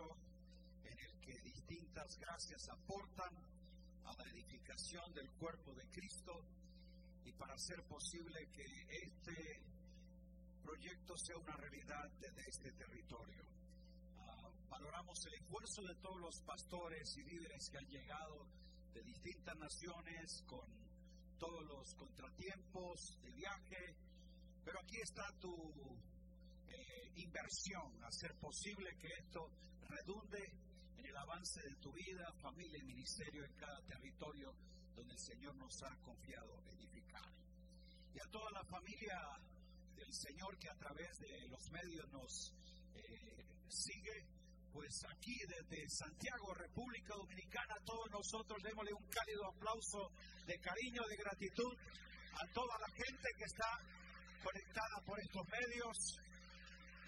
en el que distintas gracias aportan a la edificación del cuerpo de Cristo y para hacer posible que este proyecto sea una realidad desde este territorio. Ah, valoramos el esfuerzo de todos los pastores y líderes que han llegado de distintas naciones con todos los contratiempos de viaje, pero aquí está tu eh, inversión, hacer posible que esto redunde en el avance de tu vida, familia y ministerio en cada territorio donde el Señor nos ha confiado edificar. Y a toda la familia del Señor que a través de los medios nos eh, sigue, pues aquí desde Santiago, República Dominicana, todos nosotros démosle un cálido aplauso de cariño, de gratitud a toda la gente que está conectada por estos medios.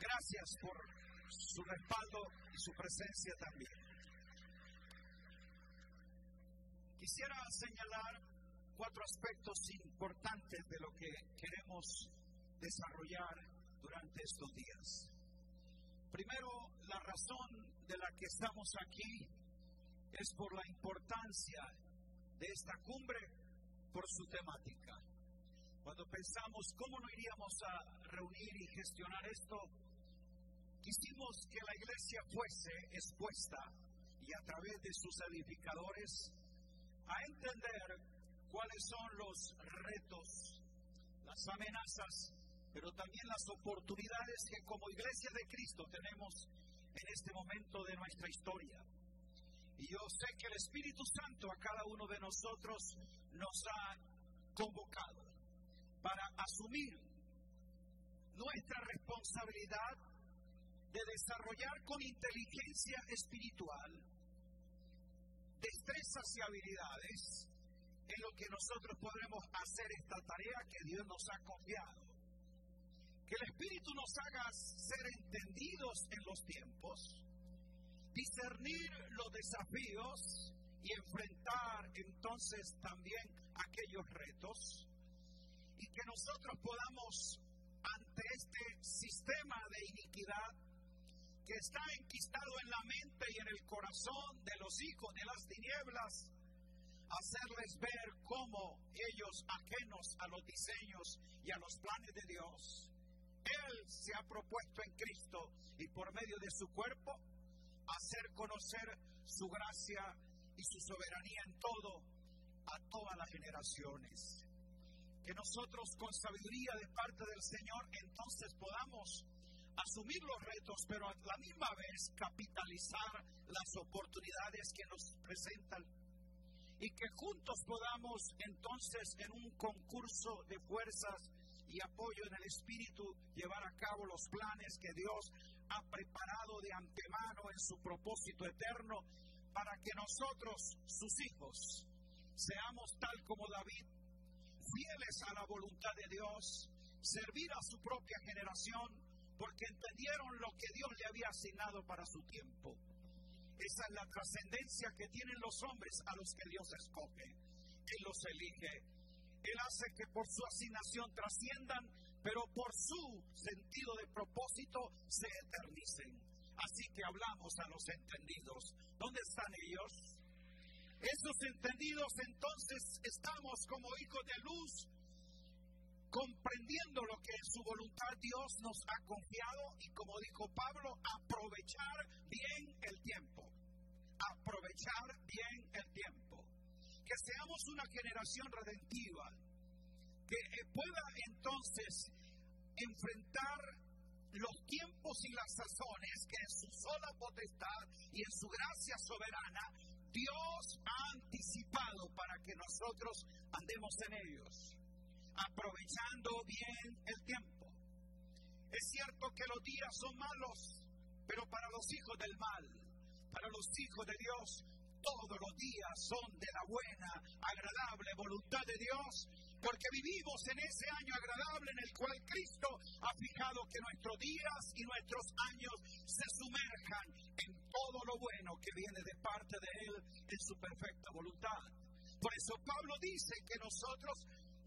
Gracias por su respaldo y su presencia también. Quisiera señalar cuatro aspectos importantes de lo que queremos desarrollar durante estos días. Primero, la razón de la que estamos aquí es por la importancia de esta cumbre, por su temática. Cuando pensamos cómo no iríamos a reunir y gestionar esto, quisimos que la iglesia fuese expuesta y a través de sus edificadores a entender cuáles son los retos, las amenazas pero también las oportunidades que como iglesia de Cristo tenemos en este momento de nuestra historia. Y yo sé que el Espíritu Santo a cada uno de nosotros nos ha convocado para asumir nuestra responsabilidad de desarrollar con inteligencia espiritual destrezas y habilidades en lo que nosotros podremos hacer esta tarea que Dios nos ha confiado. Que el Espíritu nos haga ser entendidos en los tiempos, discernir los desafíos y enfrentar entonces también aquellos retos y que nosotros podamos ante este sistema de iniquidad que está enquistado en la mente y en el corazón de los hijos de las tinieblas, hacerles ver cómo ellos ajenos a los diseños y a los planes de Dios, él se ha propuesto en Cristo y por medio de su cuerpo hacer conocer su gracia y su soberanía en todo a todas las generaciones. Que nosotros con sabiduría de parte del Señor entonces podamos asumir los retos, pero a la misma vez capitalizar las oportunidades que nos presentan. Y que juntos podamos entonces en un concurso de fuerzas y apoyo en el Espíritu llevar a cabo los planes que Dios ha preparado de antemano en su propósito eterno para que nosotros, sus hijos, seamos tal como David, fieles a la voluntad de Dios, servir a su propia generación, porque entendieron lo que Dios le había asignado para su tiempo. Esa es la trascendencia que tienen los hombres a los que Dios escoge. Él los elige él hace que por su asignación trasciendan, pero por su sentido de propósito se eternicen. Así que hablamos a los entendidos. ¿Dónde están ellos? Esos entendidos entonces estamos como hijos de luz, comprendiendo lo que en su voluntad Dios nos ha confiado y como dijo Pablo, aprovechar bien el tiempo. Aprovechar bien el tiempo. Que seamos una generación redentiva, que eh, pueda entonces enfrentar los tiempos y las sazones que en su sola potestad y en su gracia soberana Dios ha anticipado para que nosotros andemos en ellos, aprovechando bien el tiempo. Es cierto que los días son malos, pero para los hijos del mal, para los hijos de Dios, todos los días son de la buena, agradable voluntad de Dios, porque vivimos en ese año agradable en el cual Cristo ha fijado que nuestros días y nuestros años se sumerjan en todo lo bueno que viene de parte de Él en su perfecta voluntad. Por eso Pablo dice que nosotros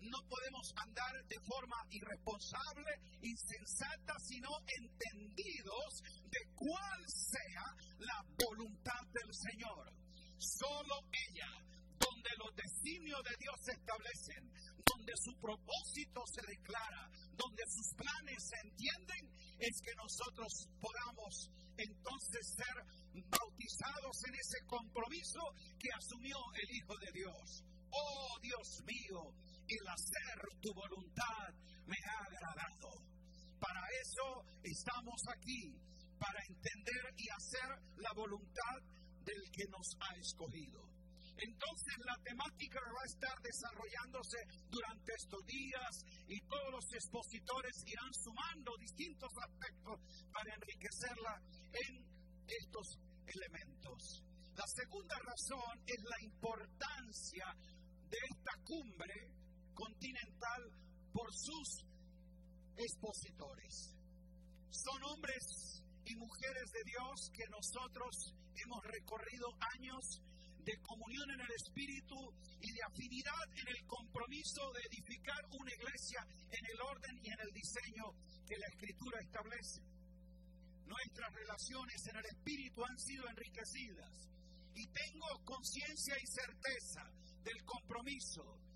no podemos andar de forma irresponsable, insensata, sino entendidos de cuál sea la voluntad del Señor. Solo ella, donde los designios de Dios se establecen, donde su propósito se declara, donde sus planes se entienden, es que nosotros podamos entonces ser bautizados en ese compromiso que asumió el Hijo de Dios. Oh Dios mío, el hacer tu voluntad me ha agradado. Para eso estamos aquí, para entender y hacer la voluntad del que nos ha escogido. Entonces la temática va a estar desarrollándose durante estos días y todos los expositores irán sumando distintos aspectos para enriquecerla en estos elementos. La segunda razón es la importancia de esta cumbre continental por sus expositores. Son hombres y mujeres de Dios que nosotros hemos recorrido años de comunión en el Espíritu y de afinidad en el compromiso de edificar una iglesia en el orden y en el diseño que la Escritura establece. Nuestras relaciones en el Espíritu han sido enriquecidas y tengo conciencia y certeza del compromiso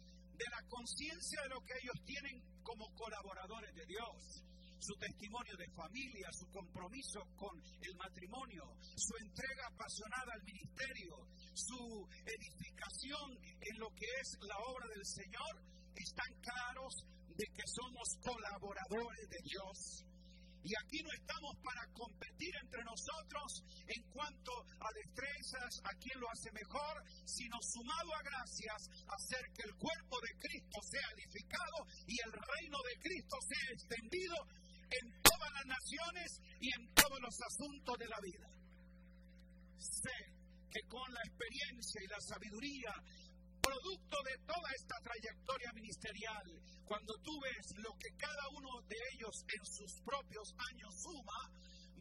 de la conciencia de lo que ellos tienen como colaboradores de Dios, su testimonio de familia, su compromiso con el matrimonio, su entrega apasionada al ministerio, su edificación en lo que es la obra del Señor, están claros de que somos colaboradores de Dios y aquí no estamos para competir entre nosotros en cuanto a destrezas, a quién lo hace mejor, sino sumado a gracias, hacer que el cuerpo de Cristo sea edificado y el reino de Cristo sea extendido en todas las naciones y en todos los asuntos de la vida. Sé que con la experiencia y la sabiduría producto de toda esta trayectoria ministerial, cuando tú ves lo que cada uno de ellos en sus propios años suma,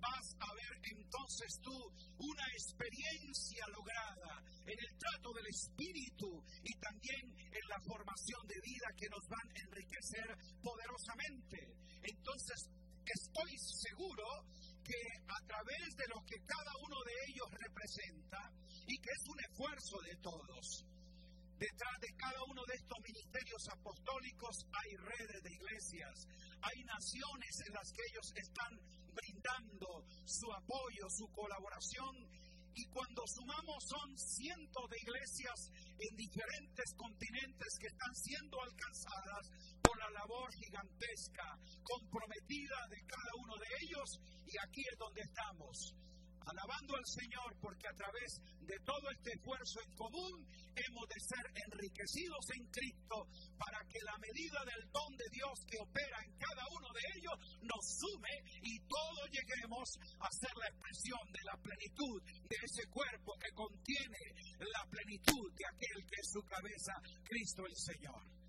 vas a ver entonces tú una experiencia lograda en el trato del Espíritu y también en la formación de vida que nos van a enriquecer poderosamente. Entonces, estoy seguro que a través de lo que cada uno de ellos representa y que es un esfuerzo de todos, Detrás de cada uno de estos ministerios apostólicos hay redes de iglesias, hay naciones en las que ellos están brindando su apoyo, su colaboración. Y cuando sumamos son cientos de iglesias en diferentes continentes que están siendo alcanzadas por la labor gigantesca, comprometida de cada uno de ellos. Y aquí es donde estamos alabando al Señor porque a través de todo este esfuerzo en común hemos de ser enriquecidos en Cristo para que la medida del don de Dios que opera en cada uno de ellos nos sume y todos lleguemos a ser la expresión de la plenitud de ese cuerpo que contiene la plenitud de aquel que es su cabeza, Cristo el Señor.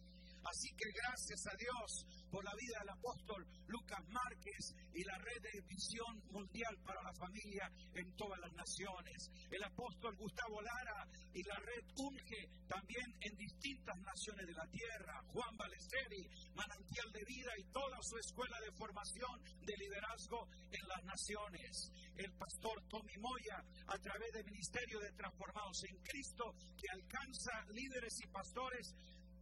Así que gracias a Dios por la vida del apóstol Lucas Márquez y la red de visión mundial para la familia en todas las naciones. El apóstol Gustavo Lara y la red UNGE también en distintas naciones de la tierra. Juan Balesteri, Manantial de Vida y toda su escuela de formación de liderazgo en las naciones. El pastor Tommy Moya a través del Ministerio de Transformados en Cristo que alcanza líderes y pastores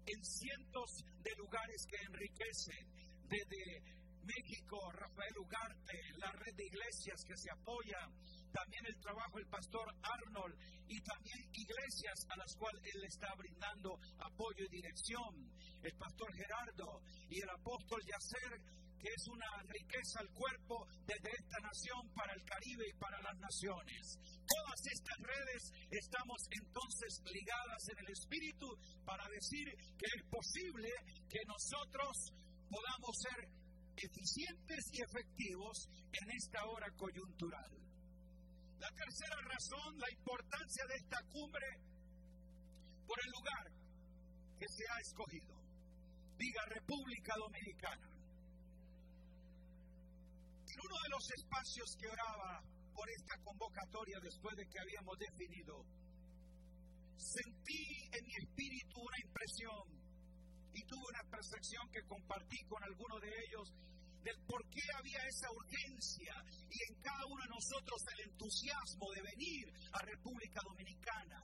en cientos de lugares que enriquecen, desde México, Rafael Ugarte, la red de iglesias que se apoyan, también el trabajo del pastor Arnold y también iglesias a las cuales él está brindando apoyo y dirección, el pastor Gerardo y el apóstol Yacer que es una riqueza al cuerpo desde esta nación para el Caribe y para las naciones. Todas estas redes estamos entonces ligadas en el Espíritu para decir que es posible que nosotros podamos ser eficientes y efectivos en esta hora coyuntural. La tercera razón, la importancia de esta cumbre por el lugar que se ha escogido. Diga República Dominicana los espacios que oraba por esta convocatoria después de que habíamos definido, sentí en mi espíritu una impresión y tuve una percepción que compartí con algunos de ellos del por qué había esa urgencia y en cada uno de nosotros el entusiasmo de venir a República Dominicana,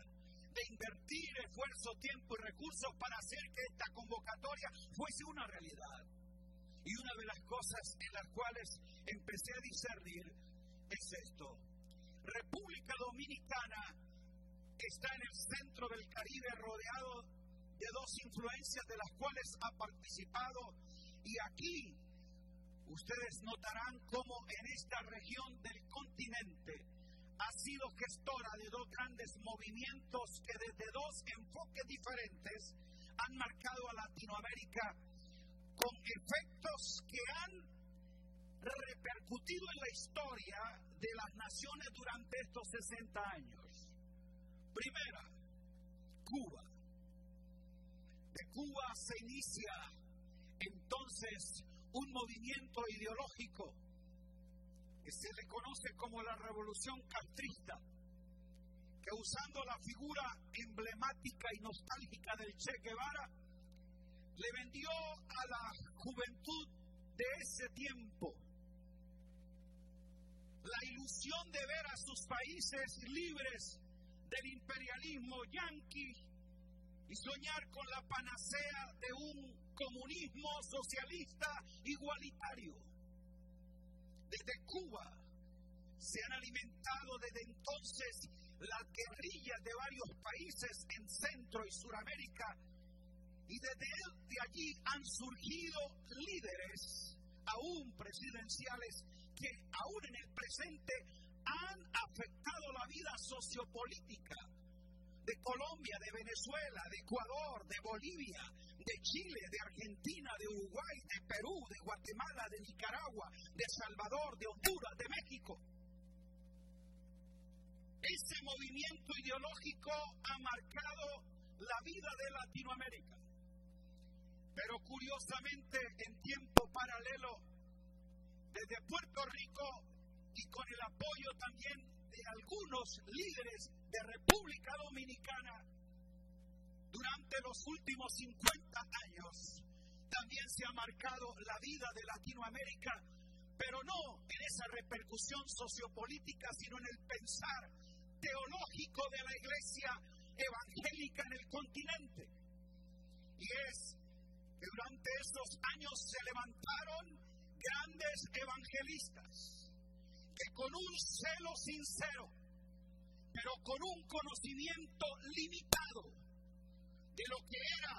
de invertir esfuerzo, tiempo y recursos para hacer que esta convocatoria fuese una realidad. Y una de las cosas en las cuales empecé a discernir es esto. República Dominicana está en el centro del Caribe rodeado de dos influencias de las cuales ha participado y aquí ustedes notarán cómo en esta región del continente ha sido gestora de dos grandes movimientos que desde dos enfoques diferentes han marcado a Latinoamérica con efectos que han repercutido en la historia de las naciones durante estos 60 años. Primera, Cuba. De Cuba se inicia entonces un movimiento ideológico que se le conoce como la revolución castrista, que usando la figura emblemática y nostálgica del Che Guevara, le vendió a la juventud de ese tiempo la ilusión de ver a sus países libres del imperialismo yanqui y soñar con la panacea de un comunismo socialista igualitario. Desde Cuba se han alimentado desde entonces las guerrillas de varios países en Centro y Suramérica y desde de allí han surgido líderes, aún presidenciales, que aún en el presente han afectado la vida sociopolítica de Colombia, de Venezuela, de Ecuador, de Bolivia, de Chile, de Argentina, de Uruguay, de Perú, de Guatemala, de Nicaragua, de Salvador, de Honduras, de México. Ese movimiento ideológico ha marcado la vida de Latinoamérica. Pero curiosamente, en tiempo paralelo, desde Puerto Rico y con el apoyo también de algunos líderes de República Dominicana, durante los últimos 50 años también se ha marcado la vida de Latinoamérica, pero no en esa repercusión sociopolítica, sino en el pensar teológico de la iglesia evangélica en el continente. Y es durante estos años se levantaron grandes evangelistas que con un celo sincero, pero con un conocimiento limitado, de lo que era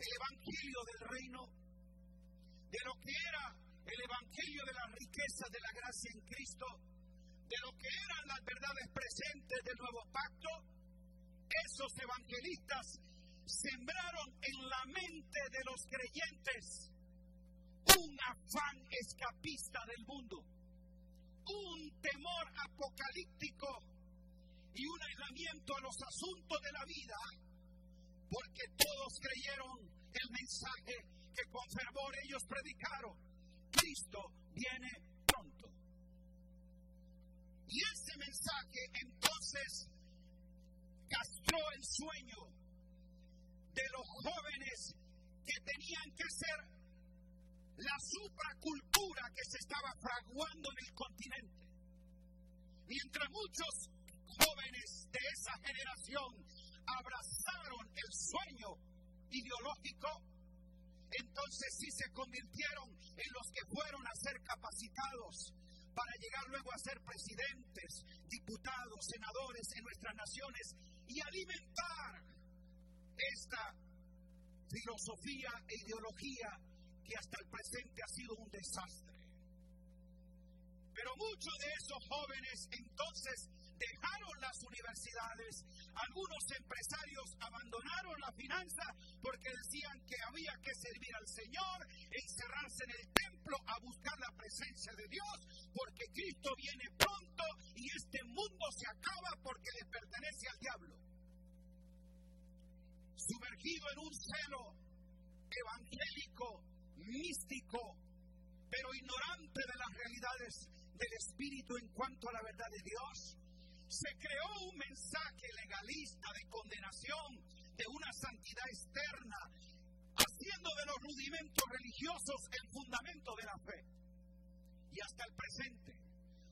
el Evangelio del reino, de lo que era el Evangelio de la riqueza de la gracia en Cristo, de lo que eran las verdades presentes del nuevo pacto, esos evangelistas sembraron en la mente de los creyentes un afán escapista del mundo, un temor apocalíptico y un aislamiento a los asuntos de la vida porque todos creyeron el mensaje que con fervor ellos predicaron. Cristo viene pronto. Y ese mensaje entonces castró el sueño de los jóvenes que tenían que ser la supracultura que se estaba fraguando en el continente. Mientras muchos jóvenes de esa generación abrazaron el sueño ideológico, entonces sí se convirtieron en los que fueron a ser capacitados para llegar luego a ser presidentes, diputados, senadores en nuestras naciones y alimentar esta filosofía e ideología que hasta el presente ha sido un desastre. Pero muchos de esos jóvenes entonces dejaron las universidades, algunos empresarios abandonaron la finanza porque decían que había que servir al Señor, encerrarse en el templo a buscar la presencia de Dios, porque Cristo viene pronto y este mundo se acaba porque le pertenece al diablo. Sumergido en un celo evangélico, místico, pero ignorante de las realidades del Espíritu en cuanto a la verdad de Dios, se creó un mensaje legalista de condenación, de una santidad externa, haciendo de los rudimentos religiosos el fundamento de la fe. Y hasta el presente.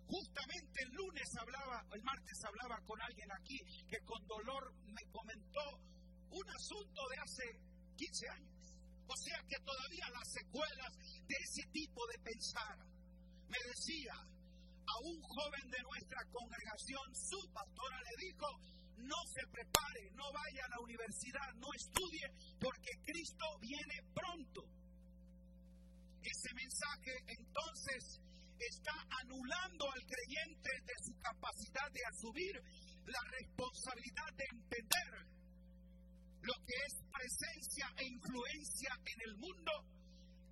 Justamente el lunes hablaba, el martes hablaba con alguien aquí que con dolor me comentó un asunto de hace 15 años. O sea que todavía las secuelas de ese tipo de pensar. Me decía, a un joven de nuestra congregación, su pastora le dijo, no se prepare, no vaya a la universidad, no estudie, porque Cristo viene pronto. Ese mensaje entonces está anulando al creyente de su capacidad de asumir la responsabilidad de entender lo que es presencia e influencia en el mundo,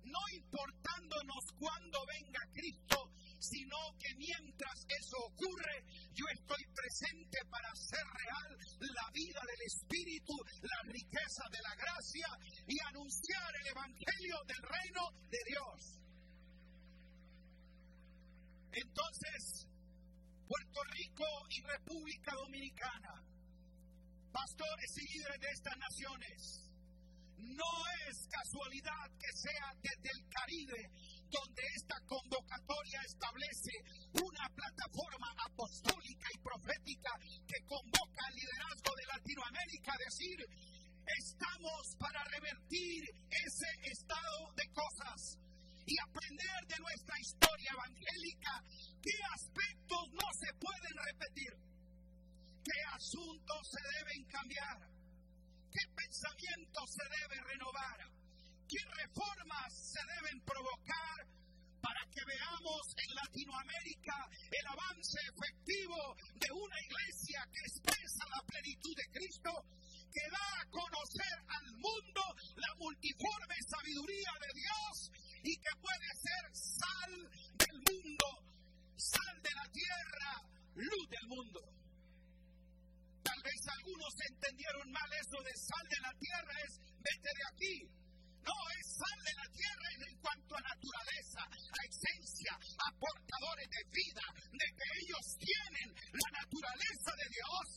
no importándonos cuándo venga Cristo, sino que mientras eso ocurre, yo estoy presente para hacer real la vida del Espíritu, la riqueza de la gracia y anunciar el Evangelio del reino de Dios. Entonces, Puerto Rico y República Dominicana, pastores y líderes de estas naciones, no es casualidad que sea desde el Caribe donde esta convocatoria establece una plataforma apostólica y profética que convoca al liderazgo de Latinoamérica a decir, estamos para revertir ese estado de cosas y aprender de nuestra historia evangélica. Qué aspectos no se pueden repetir, qué asuntos se deben cambiar, qué pensamiento se debe renovar ¿Qué reformas se deben provocar para que veamos en Latinoamérica el avance efectivo de una iglesia que expresa la plenitud de Cristo, que da a conocer al mundo la multiforme sabiduría de Dios y que puede ser sal del mundo, sal de la tierra, luz del mundo? Tal vez algunos entendieron mal eso de sal de la tierra, es vete de aquí. No es sal de la tierra en cuanto a naturaleza, a esencia, a portadores de vida, de que ellos tienen la naturaleza de Dios,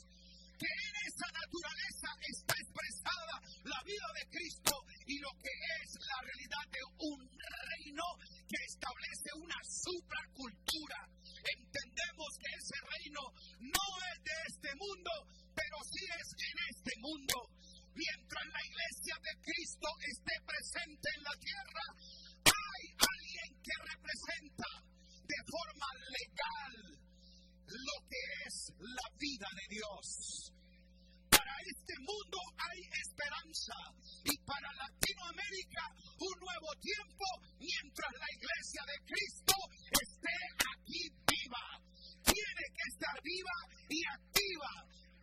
que en esa naturaleza está expresada la vida de Cristo y lo que es la realidad de un reino que establece una supracultura. Entendemos que ese reino no es de este mundo, pero sí es en este mundo mientras la iglesia de Cristo esté presente en la tierra, hay alguien que representa de forma legal lo que es la vida de Dios. Para este mundo hay esperanza y para Latinoamérica un nuevo tiempo mientras la iglesia de Cristo esté aquí viva. Tiene que estar viva y activa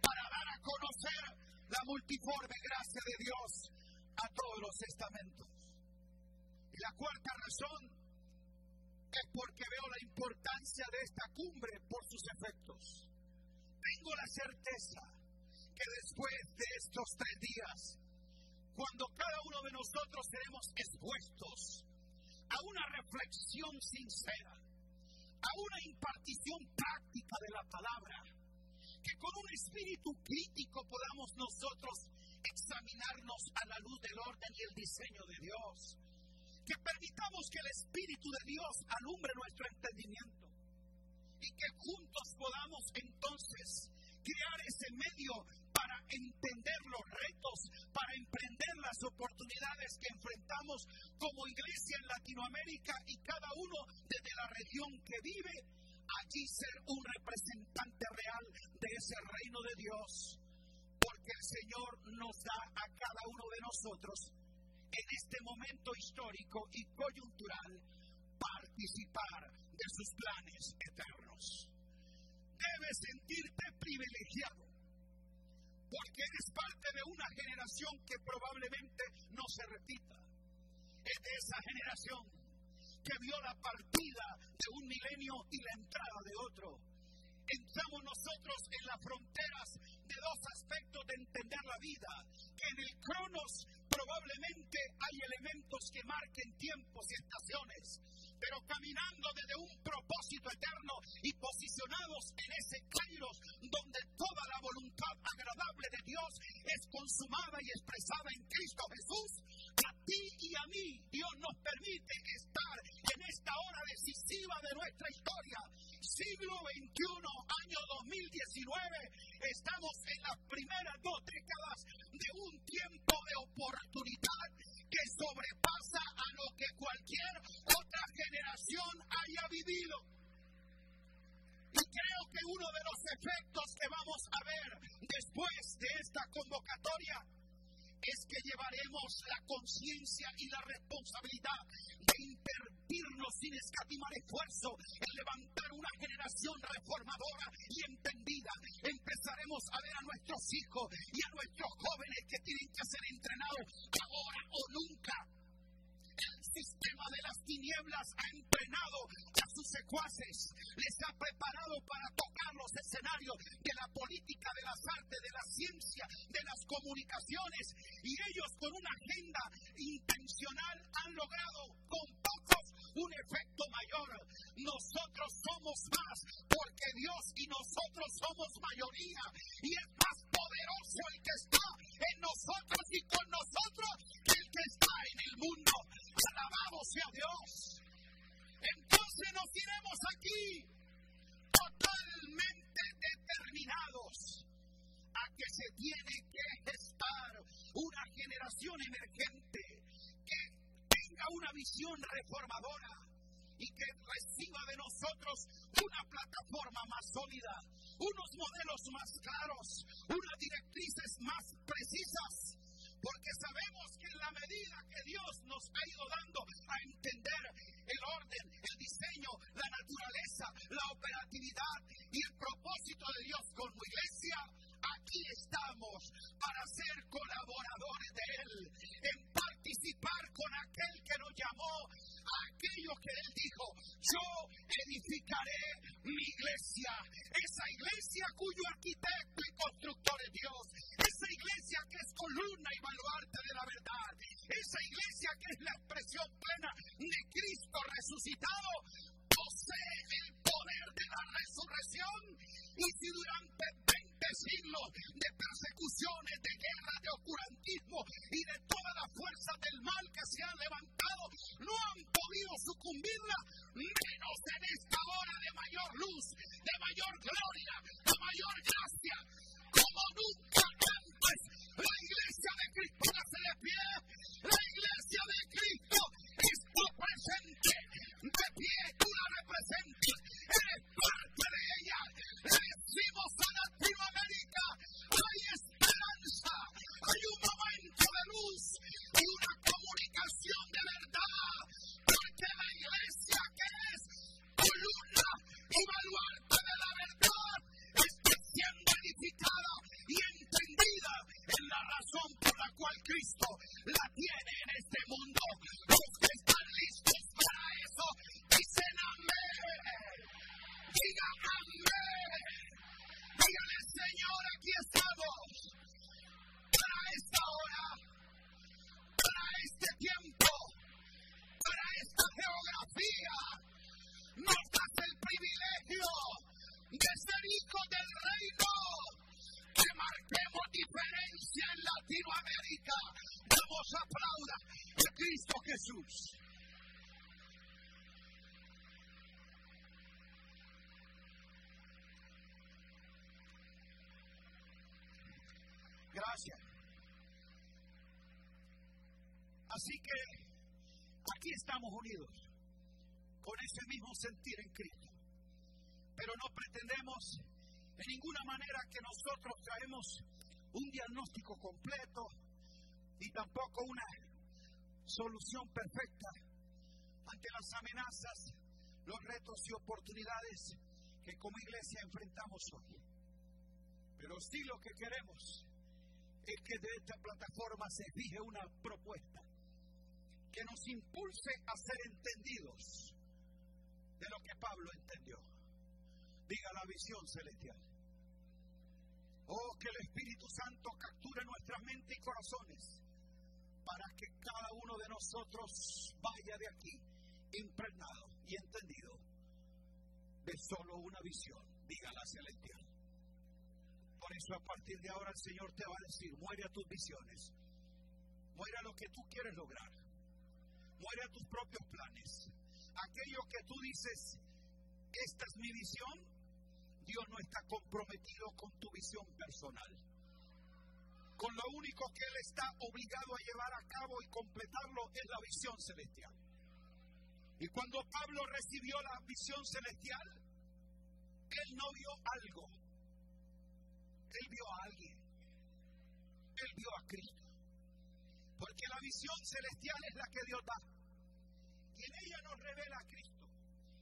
para dar a conocer la multiforme gracia de Dios a todos los estamentos. Y la cuarta razón es porque veo la importancia de esta cumbre por sus efectos. Tengo la certeza que después de estos tres días, cuando cada uno de nosotros seremos expuestos a una reflexión sincera, a una impartición práctica de la palabra, que con un espíritu crítico podamos nosotros examinarnos a la luz del orden y el diseño de Dios. Que permitamos que el Espíritu de Dios alumbre nuestro entendimiento y que juntos podamos entonces crear ese medio para entender los retos, para emprender las oportunidades que enfrentamos como iglesia en Latinoamérica y cada uno desde la región que vive allí ser un representante real de ese reino de Dios, porque el Señor nos da a cada uno de nosotros en este momento histórico y coyuntural participar de sus planes eternos. Debes sentirte privilegiado, porque eres parte de una generación que probablemente no se repita. Es de esa generación que vio la partida de un milenio y la entrada de otro. Entramos nosotros en las fronteras de dos aspectos de entender la vida, que en el cronos probablemente hay elementos que marquen tiempos y estaciones, pero caminando desde un propósito eterno y posicionados en ese kairos donde toda la voluntad agradable de Dios es consumada y expresada en Cristo Jesús, a ti y a mí Dios nos permite estar en esta hora decisiva de nuestra historia. Siglo XXI, año 2019, estamos en las primeras dos décadas de un tiempo de oportunidad que sobrepasa a lo que cualquier otra generación haya vivido. Y creo que uno de los efectos que vamos a ver después de esta convocatoria es que llevaremos la conciencia y la responsabilidad de invertirnos sin escatimar esfuerzo en levantar una generación reformadora y entendida. Empezaremos a ver a nuestros hijos y a nuestros jóvenes que tienen que ser entrenados ahora o nunca el sistema de las tinieblas ha entrenado a sus secuaces, les ha preparado para tocar los escenarios de la política, de las artes, de la ciencia, de las comunicaciones, y ellos con una agenda intencional han logrado con pocos un efecto mayor. Nosotros somos más porque Dios y nosotros somos mayoría y es más poderoso el que está en nosotros y con nosotros que el que está en el mundo. Alabado sea Dios. Entonces nos iremos aquí totalmente determinados a que se tiene que gestar una generación emergente que tenga una visión reformadora y que reciba de nosotros una plataforma más sólida, unos modelos más claros, unas directrices más precisas porque sabemos que en la medida que Dios nos ha ido dando a entender el orden, el diseño, la naturaleza, la operatividad y el propósito de Dios como iglesia, aquí estamos para ser colaboradores de Él, en participar con aquel que nos llamó a aquello que Él dijo, yo edificaré mi iglesia, esa iglesia cuyo arquitecto y constructor es Dios, esa iglesia que es columna y baluarte de la verdad, esa iglesia que es la expresión plena de Cristo resucitado, posee el poder de la resurrección y si durante 20 siglos de persecuciones, de guerra, de oscurantismo y de todas las fuerzas del mal que se han levantado no han podido sucumbirla, menos en esta hora de mayor luz, de mayor gloria, de mayor gracia, como nunca antes. La iglesia de Cristo nace de pie, la iglesia de Cristo está presente, de pie tú la representas, eres parte de ella. Que aquí estamos unidos con ese mismo sentir en Cristo. Pero no pretendemos de ninguna manera que nosotros traemos un diagnóstico completo y tampoco una solución perfecta ante las amenazas, los retos y oportunidades que como iglesia enfrentamos hoy. Pero sí lo que queremos es que de esta plataforma se fije una propuesta nos impulse a ser entendidos de lo que Pablo entendió. Diga la visión celestial. Oh, que el Espíritu Santo capture nuestra mente y corazones para que cada uno de nosotros vaya de aquí impregnado y entendido de solo una visión, diga la celestial. Por eso a partir de ahora el Señor te va a decir, muere a tus visiones, muere a lo que tú quieres lograr, muere a tus propios planes. Aquello que tú dices, esta es mi visión, Dios no está comprometido con tu visión personal. Con lo único que Él está obligado a llevar a cabo y completarlo es la visión celestial. Y cuando Pablo recibió la visión celestial, él no vio algo. Él vio a alguien. Él vio a Cristo. Porque la visión celestial es la que Dios da. Y en ella nos revela a Cristo.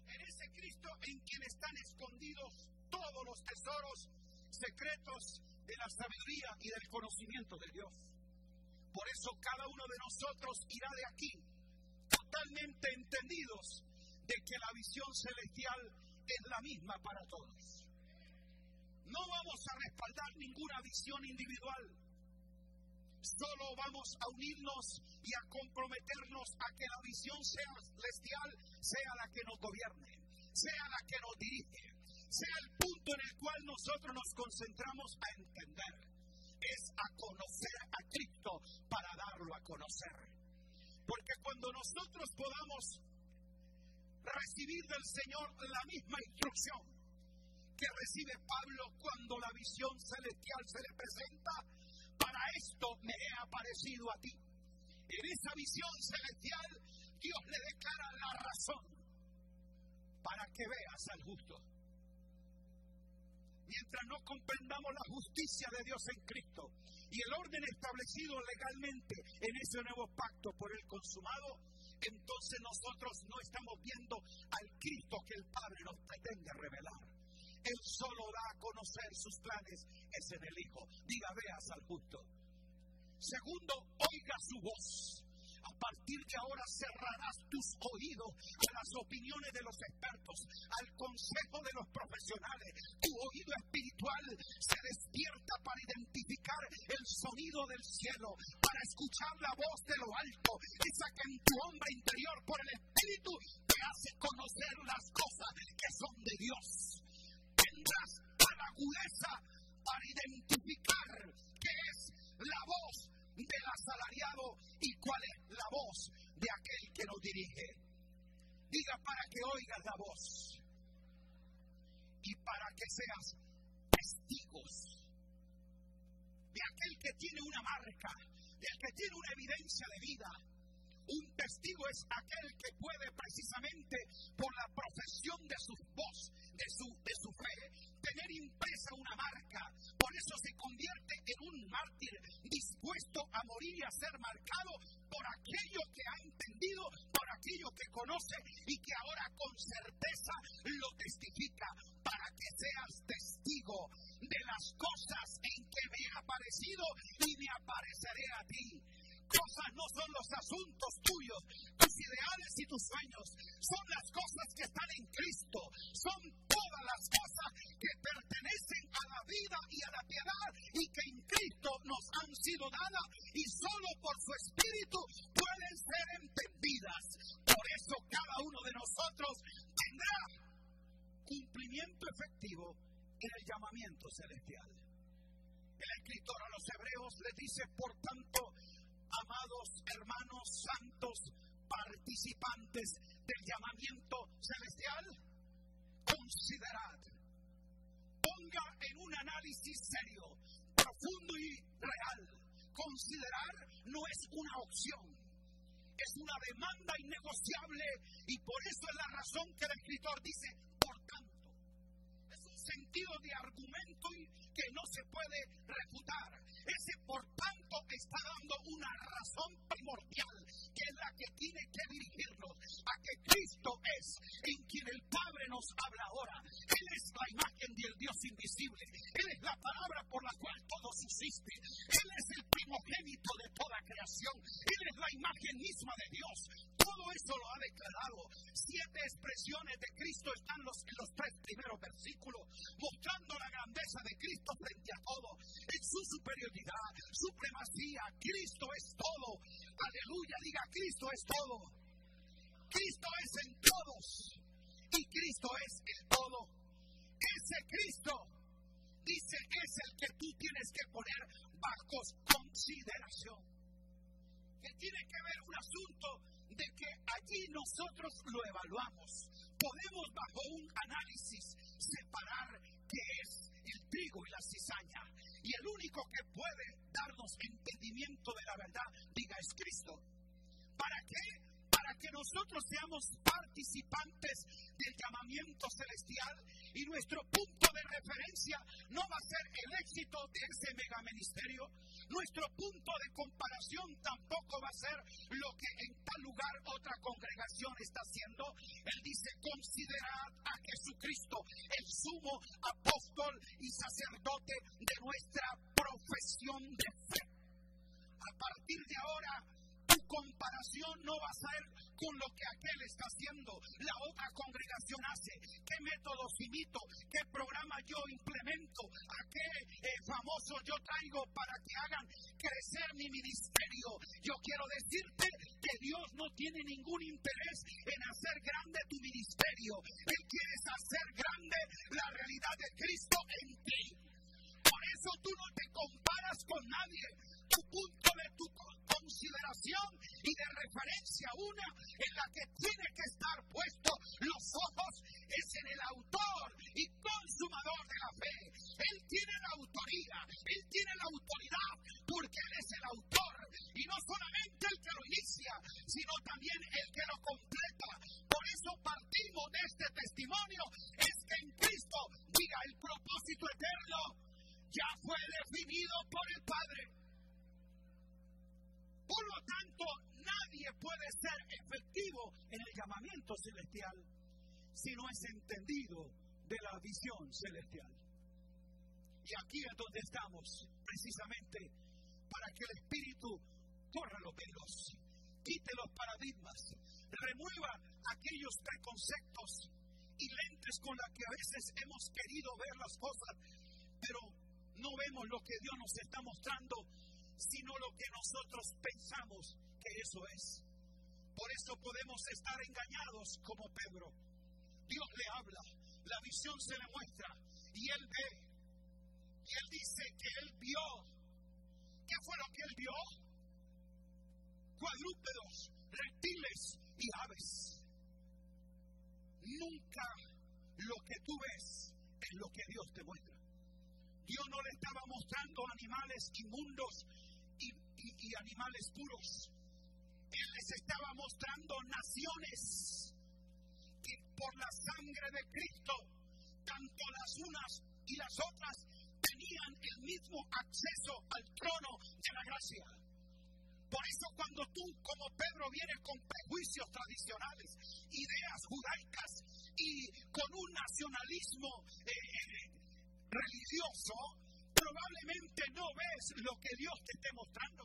En ese Cristo en quien están escondidos todos los tesoros secretos de la sabiduría y del conocimiento de Dios. Por eso cada uno de nosotros irá de aquí totalmente entendidos de que la visión celestial es la misma para todos. No vamos a respaldar ninguna visión individual. Solo vamos a unirnos y a comprometernos a que la visión celestial sea la que nos gobierne, sea la que nos dirige, sea el punto en el cual nosotros nos concentramos a entender. Es a conocer a Cristo para darlo a conocer. Porque cuando nosotros podamos recibir del Señor la misma instrucción que recibe Pablo cuando la visión celestial se le presenta, para esto me he aparecido a ti. En esa visión celestial Dios le declara la razón para que veas al justo. Mientras no comprendamos la justicia de Dios en Cristo, y el orden establecido legalmente en ese nuevo pacto por el consumado, entonces nosotros no estamos viendo al Cristo que el Padre nos pretende revelar. Él solo da a conocer sus planes, es en el Hijo. Diga, veas al justo. Segundo, oiga su voz. A partir de ahora cerrarás tus oídos a las opiniones de los expertos, al consejo de los profesionales. Tu oído espiritual se despierta para identificar el sonido del cielo, para escuchar la voz de lo alto, esa que en tu hombre interior por el Espíritu te hace conocer las cosas que son de Dios. Tendrás la agudeza para identificar qué es la voz del asalariado y cuál es la voz de aquel que nos dirige. Diga para que oigas la voz y para que seas testigos de aquel que tiene una marca, del que tiene una evidencia de vida. Un testigo es aquel que puede precisamente por la profesión de su voz, de su, de su fe, tener impresa una marca. Por eso se convierte en un mártir dispuesto a morir y a ser marcado por aquello que ha entendido, por aquello que conoce y que ahora con certeza lo testifica para que seas testigo de las cosas en que me he aparecido y me apareceré a ti. Cosas no son los asuntos tuyos, tus ideales y tus sueños, son las cosas que están en Cristo, son todas las cosas que pertenecen a la vida y a la piedad y que en Cristo nos han sido dadas y solo por su Espíritu pueden ser entendidas. Por eso cada uno de nosotros tendrá cumplimiento efectivo en el llamamiento celestial. El escritor a los hebreos le dice, por tanto, amados hermanos santos, participantes del llamamiento celestial, considerad, ponga en un análisis serio, profundo y real. Considerar no es una opción, es una demanda innegociable y por eso es la razón que el escritor dice, por tanto, sentido de argumento que no se puede refutar. Ese por tanto está dando una razón primordial, que es la que tiene que dirigirnos a que Cristo es en quien el Padre nos habla ahora. Él es la imagen del Dios invisible. Él la palabra por la cual todo subsiste. Él es el primogénito de toda creación. Él es la imagen misma de Dios. Todo eso lo ha declarado. Siete expresiones de Cristo están los, en los tres primeros versículos, mostrando la grandeza de Cristo frente a todo, en su superioridad, supremacía. Cristo es todo. Aleluya, diga, Cristo es todo. Cristo es en todos y Cristo es el todo. Ese Cristo, dice, es el que tú tienes que poner bajo consideración. Que tiene que ver un asunto de que allí nosotros lo evaluamos. Podemos bajo un análisis separar qué es el trigo y la cizaña. Y el único que puede darnos entendimiento de la verdad, diga, es Cristo. ¿Para qué? Para que nosotros seamos participantes del llamamiento celestial y nuestro punto de referencia no va a ser el éxito de ese mega ministerio, nuestro punto de comparación tampoco va a ser lo que en tal lugar otra congregación está haciendo. Él dice, considerad a Jesucristo el sumo apóstol y sacerdote de nuestra profesión de fe. A partir de ahora, tu comparación no va a ser con lo que aquel está haciendo, la otra congregación hace, qué métodos imito, qué programa yo implemento, a qué eh, famoso yo traigo para que hagan crecer mi ministerio. Yo quiero decirte que Dios no tiene ningún interés en hacer grande tu ministerio. Él quiere hacer grande la realidad de Cristo en ti. Por eso tú no te comparas con nadie. Tu punto de tu consideración y de referencia una en la que tiene que estar puesto los ojos es en el autor y consumador de la fe. Él tiene la autoría, él tiene la autoridad porque él es el autor y no solamente el que lo inicia, sino también el que lo completa. Por eso partimos de este testimonio, es que en Cristo, diga el propósito eterno, ya fue definido por el Padre. Por lo tanto, nadie puede ser efectivo en el llamamiento celestial si no es entendido de la visión celestial. Y aquí es donde estamos, precisamente, para que el Espíritu corra los velos, quite los paradigmas, remueva aquellos preconceptos y lentes con los que a veces hemos querido ver las cosas, pero no vemos lo que Dios nos está mostrando sino lo que nosotros pensamos que eso es. Por eso podemos estar engañados como Pedro. Dios le habla, la visión se le muestra y él ve. Y él dice que él vio. ¿Qué fue lo que él vio? Cuadrúpedos, reptiles y aves. Nunca lo que tú ves es lo que Dios te muestra. Dios no le estaba mostrando animales inmundos y, animales puros. Él les estaba mostrando naciones que por la sangre de Cristo, tanto las unas y las otras, tenían el mismo acceso al trono de la gracia. Por eso cuando tú como Pedro vienes con prejuicios tradicionales, ideas judaicas y con un nacionalismo eh, eh, religioso, probablemente no ves lo que Dios te esté mostrando.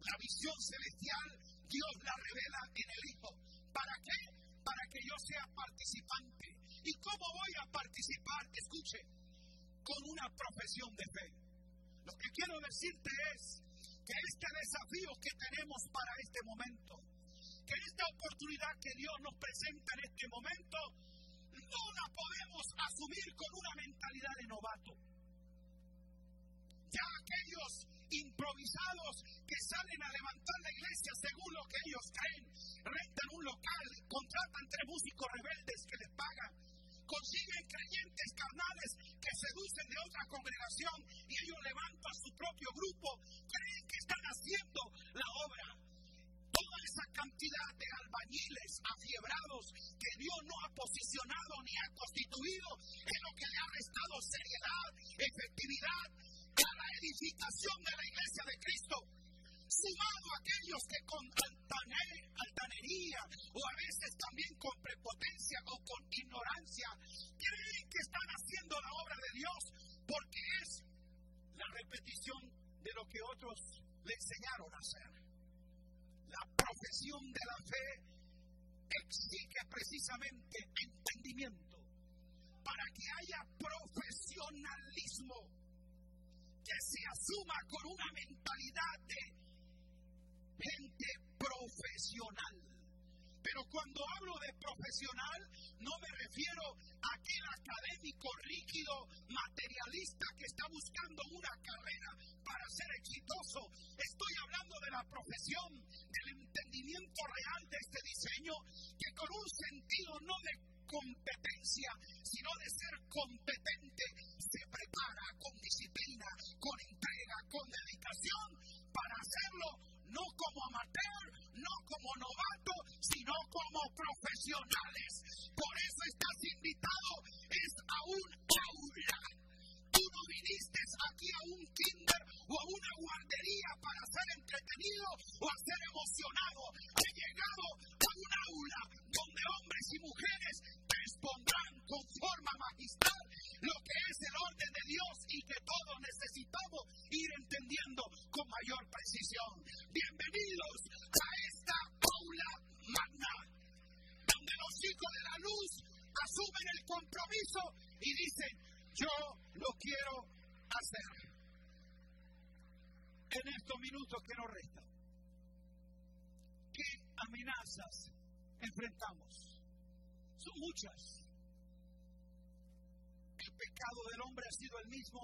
La visión celestial, Dios la revela en el Hijo. ¿Para qué? Para que yo sea participante. ¿Y cómo voy a participar? Escuche, con una profesión de fe. Lo que quiero decirte es que este desafío que tenemos para este momento, que esta oportunidad que Dios nos presenta en este momento, no la podemos asumir con una mentalidad de novato. Ya aquellos improvisados que salen a levantar la iglesia según lo que ellos creen, rentan un local, contratan tres músicos rebeldes que les pagan, consiguen creyentes carnales que seducen de otra congregación y ellos levantan su propio grupo, creen que están haciendo la obra. Toda esa cantidad de albañiles afiebrados que Dios no ha posicionado ni ha constituido es lo que le ha restado seriedad, efectividad a la edificación de la iglesia de Cristo, sumado a aquellos que con altanería o a veces también con prepotencia o con ignorancia creen que están haciendo la obra de Dios porque es la repetición de lo que otros le enseñaron a hacer. La profesión de la fe exige precisamente entendimiento para que haya profesionalismo que se asuma con una mentalidad de gente profesional. Pero cuando hablo de profesional, no me refiero a aquel académico rígido, materialista que está buscando una carrera para ser exitoso. Estoy hablando de la profesión, del entendimiento real de este diseño, que con un sentido no de competencia, sino de ser competente, se prepara con disciplina, con entrega, con dedicación para hacerlo no como amateur, no como novato, sino como profesionales. Por eso estás invitado es a un aula. Tú no viniste aquí a un kinder o a una guardería para ser entretenido o a ser emocionado. He llegado a un aula donde hombres y mujeres expondrán con forma magistral lo que es el orden de Dios y que todos necesitamos ir entendiendo con mayor precisión. Bienvenidos a esta aula magna, donde los hijos de la luz asumen el compromiso y dicen, yo lo quiero hacer. En estos minutos que nos restan, ¿qué amenazas enfrentamos? Son muchas el pecado del hombre ha sido el mismo,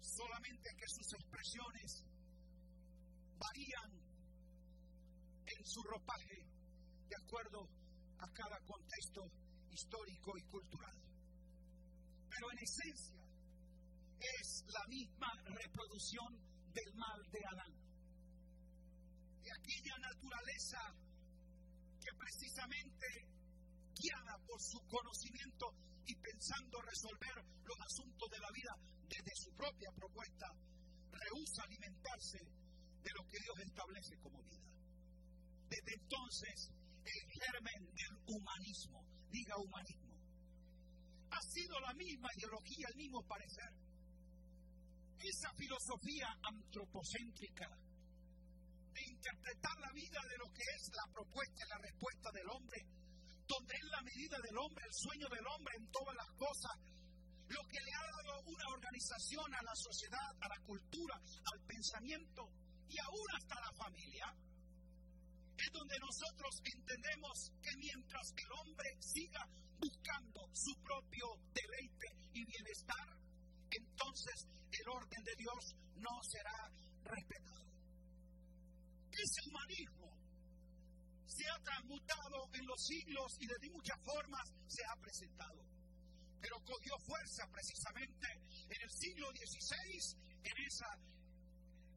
solamente que sus expresiones varían en su ropaje de acuerdo a cada contexto histórico y cultural. Pero en esencia es la misma reproducción del mal de Adán. De aquella naturaleza que precisamente guiada por su conocimiento y pensando resolver los asuntos de la vida desde su propia propuesta, rehúsa alimentarse de lo que Dios establece como vida. Desde entonces, el germen del humanismo, diga humanismo, ha sido la misma ideología, el mismo parecer. Esa filosofía antropocéntrica de interpretar la vida de lo que es la propuesta y la respuesta del hombre donde es la medida del hombre, el sueño del hombre en todas las cosas, lo que le ha dado una organización a la sociedad, a la cultura, al pensamiento y aún hasta la familia, es donde nosotros entendemos que mientras el hombre siga buscando su propio deleite y bienestar, entonces el orden de Dios no será respetado. Ese humanismo se ha transmutado en los siglos y de muchas formas se ha presentado. Pero cogió fuerza precisamente en el siglo XVI, en esa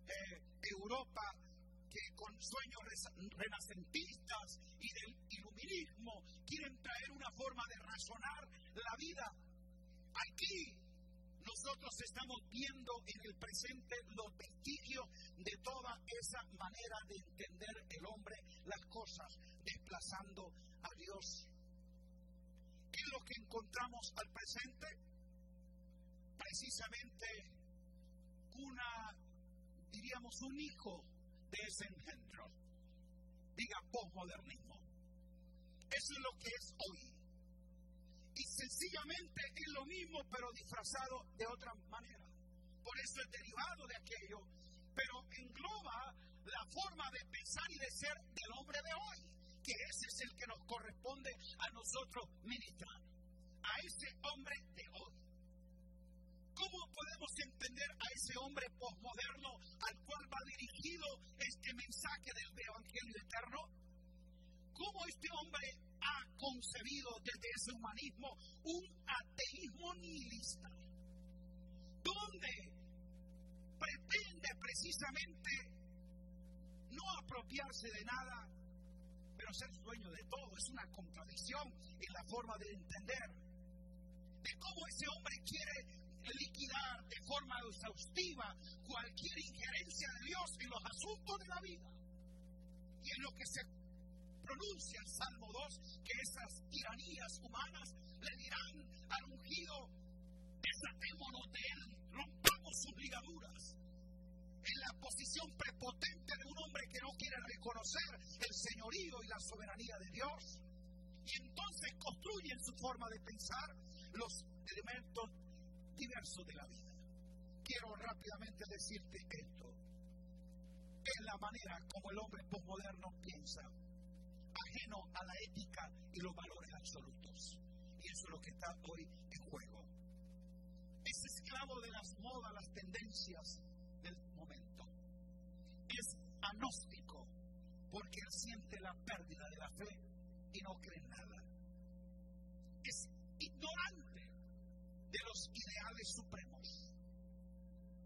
eh, Europa con sueños renacentistas y del iluminismo quieren traer una forma de razonar la vida. Aquí nosotros estamos viendo en el presente los vestigios de toda esa manera de entender el hombre las cosas, desplazando a Dios. ¿Qué es lo que encontramos al presente? Precisamente una, diríamos, un hijo de ese engendro. Diga posmodernismo. Eso es lo que es hoy y sencillamente es lo mismo pero disfrazado de otra manera. Por eso es derivado de aquello, pero engloba la forma de pensar y de ser del hombre de hoy, que ese es el que nos corresponde a nosotros ministrar, a ese hombre de hoy. ¿Cómo podemos entender a ese hombre posmoderno al cual va dirigido este mensaje del Evangelio eterno? ¿Cómo este hombre ha concebido desde ese humanismo un ateísmo nihilista, donde pretende precisamente no apropiarse de nada, pero ser dueño de todo. Es una contradicción en la forma de entender de cómo ese hombre quiere liquidar de forma exhaustiva cualquier injerencia de Dios en los asuntos de la vida y en lo que se pronuncia el Salmo 2 que esas tiranías humanas le dirán al ungido, desatémonos de él, rompamos sus ligaduras. En la posición prepotente de un hombre que no quiere reconocer el señorío y la soberanía de Dios. Y entonces construye en su forma de pensar los elementos diversos de la vida. Quiero rápidamente decirte esto. Es la manera como el hombre postmoderno piensa ajeno a la ética y los valores absolutos. Y eso es lo que está hoy en juego. Es esclavo de las modas, las tendencias del momento. Es agnóstico porque él siente la pérdida de la fe y no cree en nada. Es ignorante de los ideales supremos.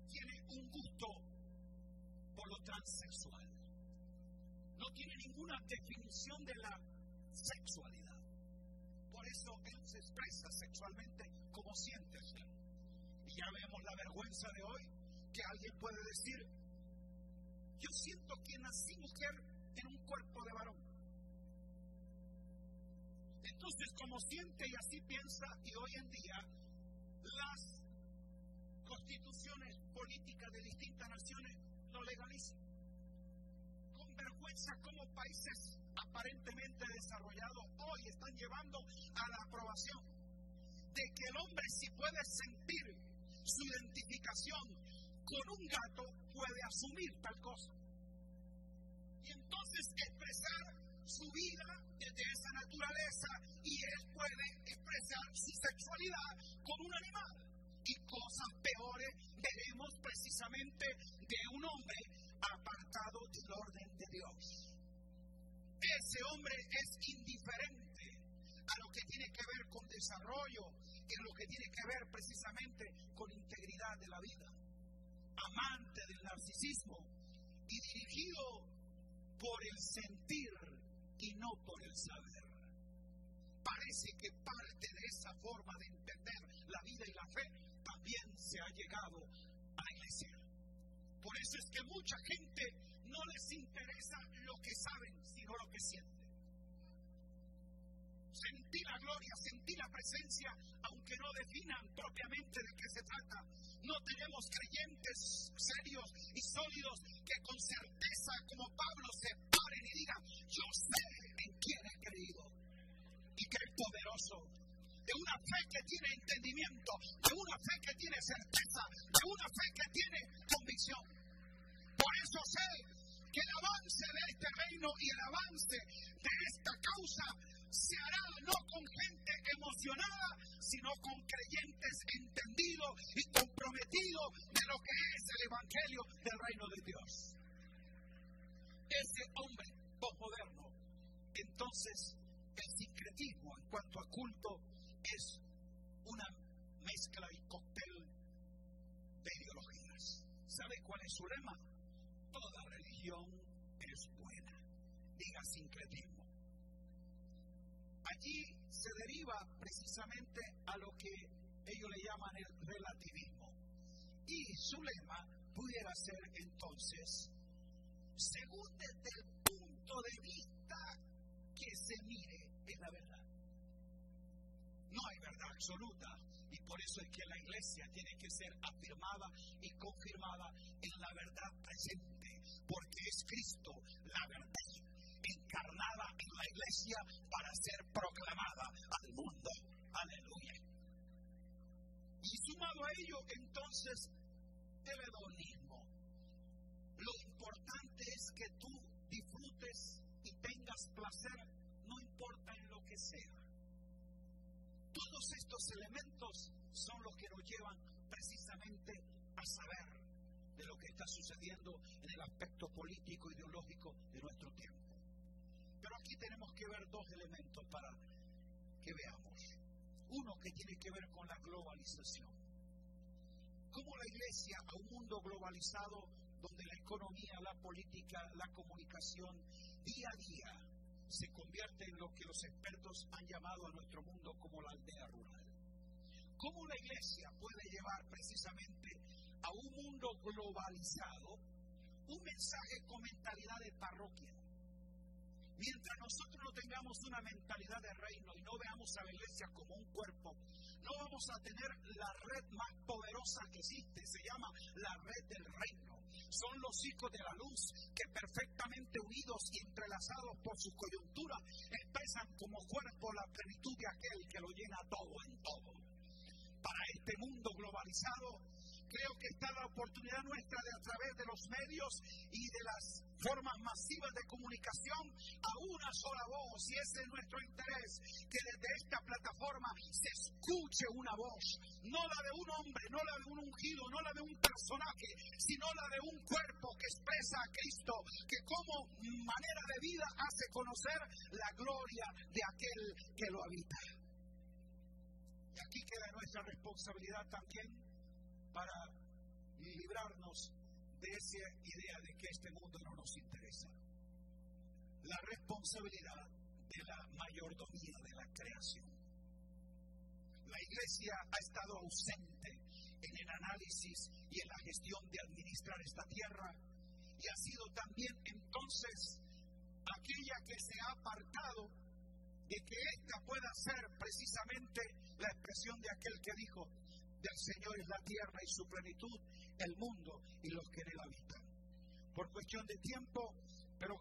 Tiene un gusto por lo transexual. No tiene ninguna definición de la sexualidad. Por eso él se expresa sexualmente como siente ser. Y ya vemos la vergüenza de hoy que alguien puede decir, yo siento que nací mujer en un cuerpo de varón. Entonces, como siente y así piensa, y hoy en día las constituciones políticas de distintas naciones lo legalizan. Con vergüenza como países aparentemente desarrollados hoy están llevando a la aprobación de que el hombre si puede sentir su identificación con un gato puede asumir tal cosa. Y entonces expresar su vida desde esa naturaleza y él puede expresar su sexualidad con un animal. Y cosas peores veremos precisamente de un hombre apartado del orden de Dios. Ese hombre es indiferente a lo que tiene que ver con desarrollo a lo que tiene que ver precisamente con integridad de la vida. Amante del narcisismo y dirigido por el sentir y no por el saber. Parece que parte de esa forma de entender la vida y la fe también se ha llegado a la iglesia. Por eso es que mucha gente no les interesa lo que saben, sino lo que sienten. Sentir la gloria, sentir la presencia, aunque no definan propiamente de qué se trata. No tenemos creyentes serios y sólidos que con certeza, como Pablo, se paren y digan, yo sé en quién he creído y que es poderoso. De una fe que tiene entendimiento, de una fe que tiene certeza, de una fe que tiene convicción. Por eso sé que el avance de este reino y el avance de esta causa se hará no con gente emocionada, sino con creyentes entendidos y comprometidos de lo que es el Evangelio del reino de Dios. Ese hombre postmoderno, entonces el sincretismo en cuanto a culto es una mezcla y cóctel de ideologías. ¿Sabe cuál es su lema? Toda es buena. Diga sincretismo. Allí se deriva precisamente a lo que ellos le llaman el relativismo. Y su lema pudiera ser entonces, según desde el punto de vista que se mire, es la verdad. No hay verdad absoluta por eso es que la iglesia tiene que ser afirmada y confirmada en la verdad presente, porque es Cristo la verdad encarnada en la iglesia para ser proclamada al mundo. Aleluya. Y sumado a ello, entonces, el hedonismo. Lo importante es que tú disfrutes y tengas placer, no importa en lo que sea. Todos estos elementos son los que nos llevan precisamente a saber de lo que está sucediendo en el aspecto político, ideológico de nuestro tiempo. Pero aquí tenemos que ver dos elementos para que veamos. Uno que tiene que ver con la globalización. Cómo la iglesia a un mundo globalizado donde la economía, la política, la comunicación, día a día se convierte en lo que los expertos han llamado a nuestro mundo como la aldea rural. ¿Cómo la iglesia puede llevar precisamente a un mundo globalizado un mensaje con mentalidad de parroquia? Mientras nosotros no tengamos una mentalidad de reino y no veamos a iglesia como un cuerpo, no vamos a tener la red más poderosa que existe, se llama la red del reino. Son los hijos de la luz que perfectamente unidos y entrelazados por su coyuntura expresan como cuerpo la plenitud de aquel que lo llena todo en todo. Para este mundo globalizado creo que está la oportunidad nuestra de a través de los medios y de las formas masivas de comunicación a una sola voz. Y ese es nuestro interés, que desde esta plataforma se escuche una voz, no la de un hombre, no la de un ungido, no la de un personaje, sino la de un cuerpo que expresa a Cristo, que como manera de vida hace conocer la gloria de aquel que lo habita. Y aquí queda nuestra responsabilidad también para librarnos de esa idea de que este mundo no nos interesa. La responsabilidad de la mayordomía de la creación. La iglesia ha estado ausente en el análisis y en la gestión de administrar esta tierra y ha sido también entonces aquella que se ha apartado de que ésta pueda ser precisamente la expresión de aquel que dijo, del Señor es la tierra y su plenitud, el mundo y los que en él habitan. Por cuestión de tiempo, pero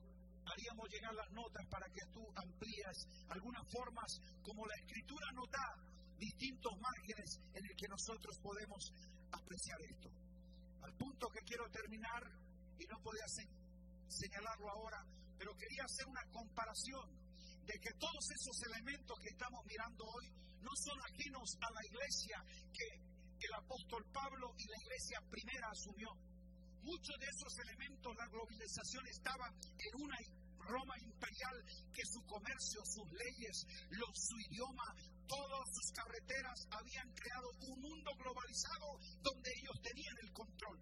haríamos llegar las notas para que tú amplías algunas formas como la escritura nos da distintos márgenes en el que nosotros podemos apreciar esto. Al punto que quiero terminar, y no podía señalarlo ahora, pero quería hacer una comparación de que todos esos elementos que estamos mirando hoy no son ajenos a la iglesia que el apóstol Pablo y la iglesia primera asumió. Muchos de esos elementos, la globalización estaba en una Roma imperial que su comercio, sus leyes, su idioma, todas sus carreteras habían creado un mundo globalizado donde ellos tenían el control.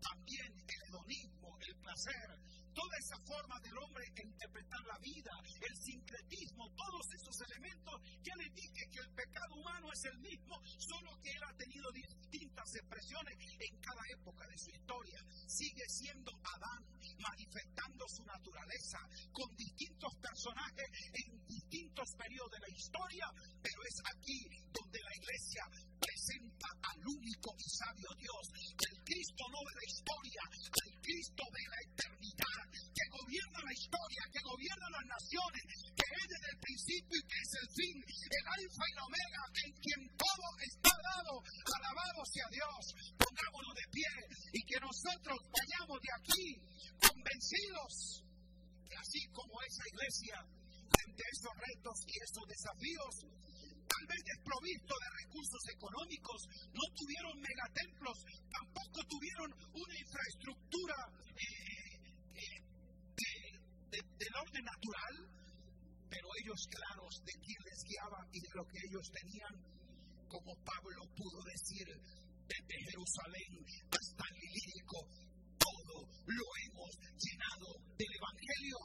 También el hedonismo, el placer, toda esa forma del hombre de interpretar la vida, el sincretismo, todos esos elementos, ya les dije que el pecado humano es el mismo, solo que él ha tenido distintas expresiones en cada época de su historia. Sigue siendo Adán manifestando su naturaleza con distintos personajes en distintos periodos de la historia, pero es aquí donde la iglesia presenta al único y sabio Dios, el Cristo no de la historia, el Cristo de la eternidad, que gobierna la historia, que gobierna las naciones, que es desde el principio y que es el fin, el alfa y la omega, en quien todo está dado, alabado sea Dios, pongámonos de pie y que nosotros vayamos de aquí convencidos así como esa iglesia, frente a estos retos y estos desafíos, desprovisto de recursos económicos, no tuvieron megatemplos, tampoco tuvieron una infraestructura eh, eh, del orden natural, pero ellos claros de quién les guiaba y de lo que ellos tenían, como Pablo pudo decir, desde Jerusalén hasta el Ilírico, todo lo hemos llenado del Evangelio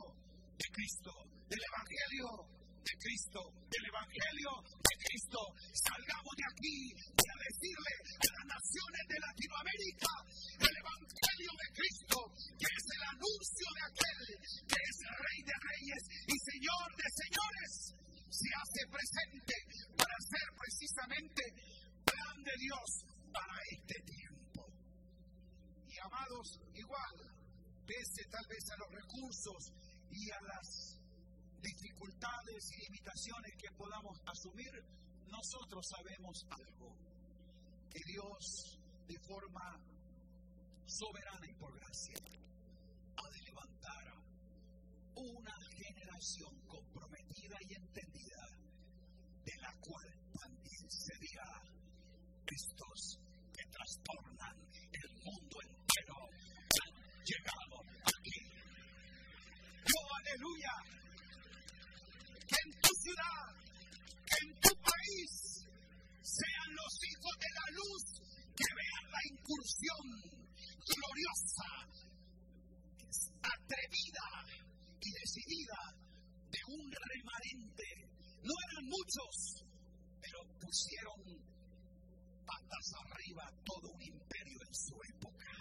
de Cristo, del Evangelio de Cristo, del Evangelio de Cristo. Salgamos de aquí y a decirle a las naciones de Latinoamérica el Evangelio de Cristo, que es el anuncio de aquel que es Rey de Reyes y Señor de Señores, se hace presente para ser precisamente plan de Dios para este tiempo. Y amados, igual, pese tal vez a los recursos y a las dificultades y limitaciones que podamos asumir, nosotros sabemos algo, que Dios de forma soberana y por gracia ha de levantar una generación comprometida y entendida, de la cual también sería estos que trastornan el mundo entero han llegado aquí. ¡Oh, aleluya! Ciudad, en tu país sean los hijos de la luz que vean la incursión gloriosa, atrevida y decidida de un remanente. No eran muchos, pero pusieron patas arriba todo un imperio en su época.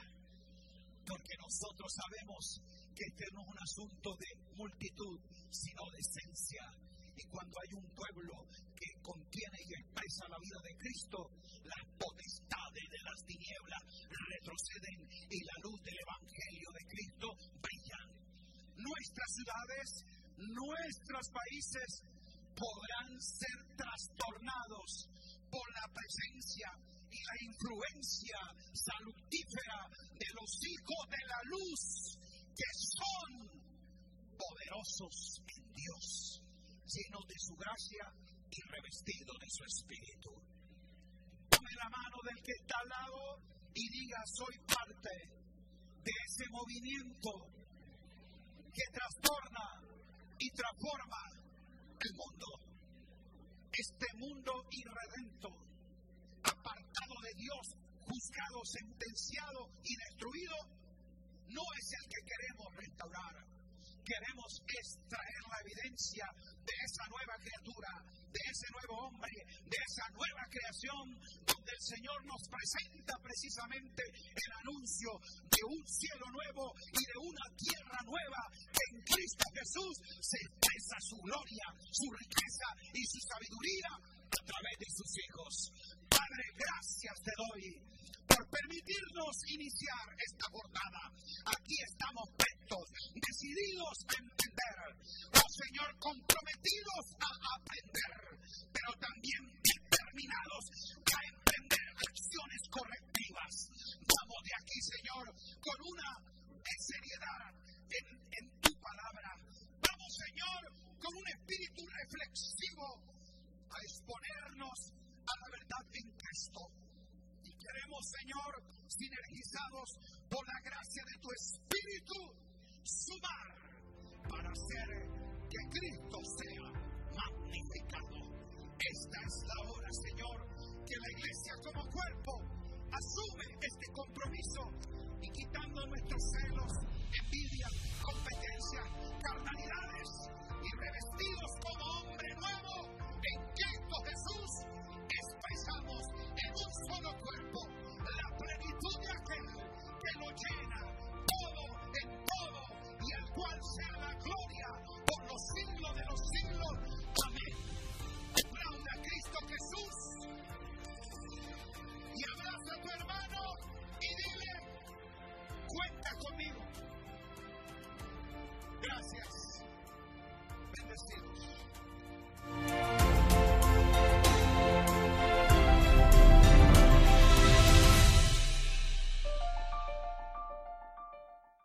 Porque nosotros sabemos que este no es un asunto de multitud, sino de esencia. Y cuando hay un pueblo que contiene y expresa la vida de Cristo, las potestades de las tinieblas retroceden y la luz del Evangelio de Cristo brillan. Nuestras ciudades, nuestros países podrán ser trastornados por la presencia y la influencia salutífera de los hijos de la luz que son poderosos en Dios, llenos de su gracia y revestidos de su espíritu. Tome la mano del que está al lado y diga, soy parte de ese movimiento que trastorna y transforma el mundo. Este mundo irredento, apartado de Dios, juzgado, sentenciado y destruido, no es el que queremos restaurar. Queremos extraer la evidencia de esa nueva criatura, de ese nuevo hombre, de esa nueva creación, donde el Señor nos presenta precisamente el anuncio de un cielo nuevo y de una tierra nueva que en Cristo Jesús se expresa su gloria, su riqueza y su sabiduría a través de sus hijos. Padre, gracias te doy por permitirnos iniciar esta jornada. Aquí estamos prestos, decididos a entender, oh Señor, comprometidos a aprender, pero también determinados a emprender acciones correctivas. Vamos de aquí, Señor, con una seriedad en, en tu palabra. Vamos, Señor, con un espíritu reflexivo a exponernos a la verdad en Cristo queremos, Señor, sinergizados por la gracia de tu Espíritu, sumar para hacer que Cristo sea magnificado. Esta es la hora, Señor, que la iglesia como cuerpo asume este compromiso y quitando nuestros celos, envidia, competencia, carnalidades y revestidos como hombre nuevo en Cristo Jesús, expresamos en un solo cuerpo la plenitud de aquel que lo llena todo en todo y al cual sea la gloria por los siglos de los siglos. Amén. Aplauda a Cristo Jesús tu hermano y dile, cuenta conmigo. Gracias. Bendecidos.